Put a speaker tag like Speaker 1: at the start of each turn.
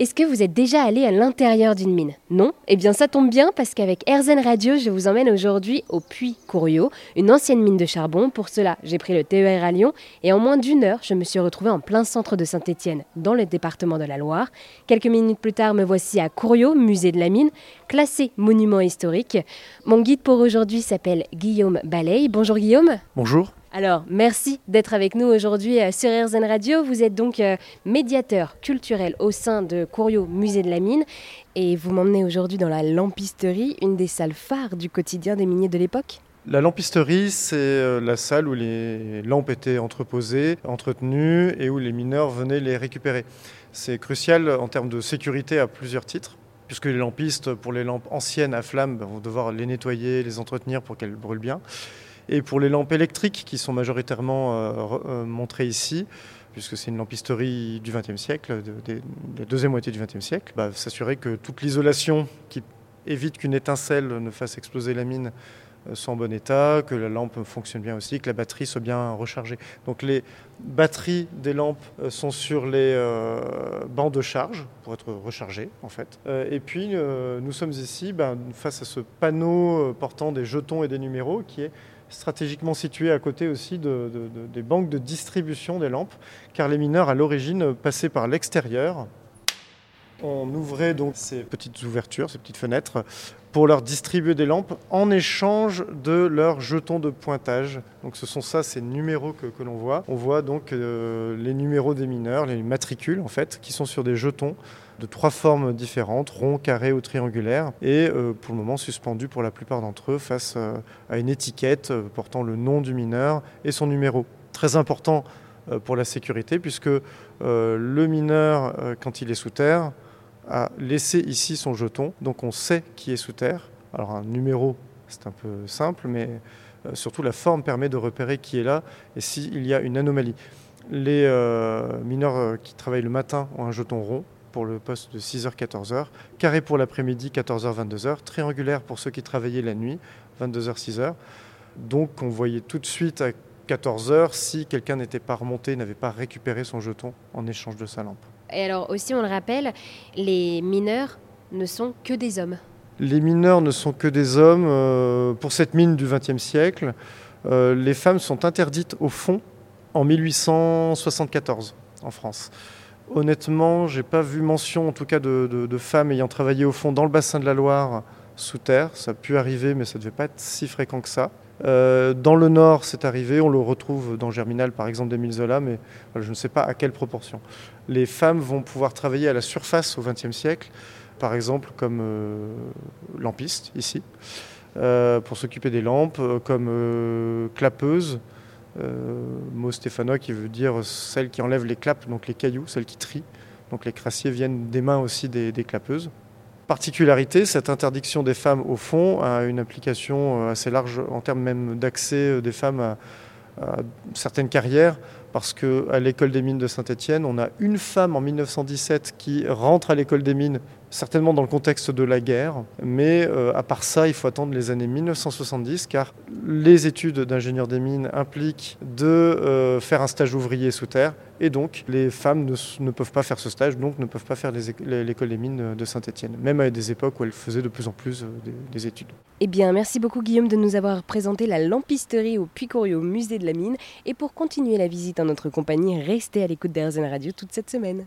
Speaker 1: Est-ce que vous êtes déjà allé à l'intérieur d'une mine? Non? Eh bien ça tombe bien parce qu'avec RZN Radio, je vous emmène aujourd'hui au Puy Couriot, une ancienne mine de charbon. Pour cela, j'ai pris le TER à Lyon et en moins d'une heure, je me suis retrouvée en plein centre de Saint-Étienne, dans le département de la Loire. Quelques minutes plus tard, me voici à Couriot, musée de la mine, classé monument historique. Mon guide pour aujourd'hui s'appelle Guillaume Baley. Bonjour Guillaume.
Speaker 2: Bonjour.
Speaker 1: Alors, merci d'être avec nous aujourd'hui euh, sur RZN Radio. Vous êtes donc euh, médiateur culturel au sein de Couriot Musée de la Mine et vous m'emmenez aujourd'hui dans la lampisterie, une des salles phares du quotidien des miniers de l'époque.
Speaker 2: La lampisterie, c'est euh, la salle où les lampes étaient entreposées, entretenues et où les mineurs venaient les récupérer. C'est crucial en termes de sécurité à plusieurs titres puisque les lampistes, pour les lampes anciennes à flamme, vont devoir les nettoyer, les entretenir pour qu'elles brûlent bien. Et pour les lampes électriques qui sont majoritairement euh, euh, montrées ici, puisque c'est une lampisterie du XXe siècle, de, la deuxième moitié du XXe siècle, bah, s'assurer que toute l'isolation qui évite qu'une étincelle ne fasse exploser la mine euh, soit en bon état, que la lampe fonctionne bien aussi, que la batterie soit bien rechargée. Donc les batteries des lampes sont sur les bancs de charge pour être rechargées en fait. et puis nous sommes ici ben, face à ce panneau portant des jetons et des numéros qui est stratégiquement situé à côté aussi des banques de distribution des lampes, car les mineurs à l'origine passaient par l'extérieur. On ouvrait donc ces petites ouvertures, ces petites fenêtres, pour leur distribuer des lampes en échange de leurs jetons de pointage. Donc ce sont ça, ces numéros que, l'on voit. On voit donc euh, les numéros des mineurs, les matricules en fait, qui sont sur des jetons de trois formes différentes, rond, carré ou triangulaire, et euh, pour le moment suspendus pour la plupart d'entre eux face euh, à une étiquette portant le nom du mineur et son numéro. Très important pour la sécurité puisque le mineur, quand il est sous terre, a laissé ici son jeton, donc on sait qui est sous terre. Alors un numéro, c'est un peu simple, mais surtout la forme permet de repérer qui est là et s'il y a une anomalie. Les mineurs qui travaillent le matin ont un jeton rond, pour le poste de 6h-14h, carré pour l'après-midi 14h-22h, triangulaire pour ceux qui travaillaient la nuit 22h-6h. Donc on voyait tout de suite à 14h si quelqu'un n'était pas remonté, n'avait pas récupéré son jeton en échange de sa lampe.
Speaker 1: Et alors aussi on le rappelle, les mineurs ne sont que des hommes.
Speaker 2: Les mineurs ne sont que des hommes. Euh, pour cette mine du XXe siècle, euh, les femmes sont interdites au fond en 1874 en France. Honnêtement, j'ai pas vu mention, en tout cas, de, femmes ayant travaillé au fond dans le bassin de la Loire sous terre. Ça a pu arriver, mais ça devait pas être si fréquent que ça. Euh, dans le nord, c'est arrivé. On le retrouve dans Germinal, par exemple, d'Émile Zola, mais je ne sais pas à quelle proportion. Les femmes vont pouvoir travailler à la surface au XXe siècle, par exemple, comme euh, lampistes ici, euh, pour s'occuper des lampes, comme clapeuses euh, mot stéphanois qui veut dire celle qui enlève les clapes, donc les cailloux, celle qui trie. Donc les crassiers viennent des mains aussi des, clapeuses. Particularité, cette interdiction des femmes au fond a une application euh, assez large en termes même d'accès euh, des femmes à, certaines carrières, parce qu'à l'école des mines de Saint-Étienne, on a une femme en 1917 qui rentre à l'école des mines certainement dans le contexte de la guerre, mais euh, à part ça, il faut attendre les années 1970, car les études d'ingénieur des mines impliquent de faire un stage ouvrier sous terre, et donc les femmes ne, peuvent pas faire ce stage, donc ne peuvent pas faire l'école des mines de Saint-Étienne, même à des époques où elles faisaient de plus en plus euh, des, études.
Speaker 1: Eh bien, merci beaucoup Guillaume de nous avoir présenté la lampisterie au puy musée de la mine, et pour continuer la visite en notre compagnie, restez à l'écoute d'Airzen Radio toute cette semaine.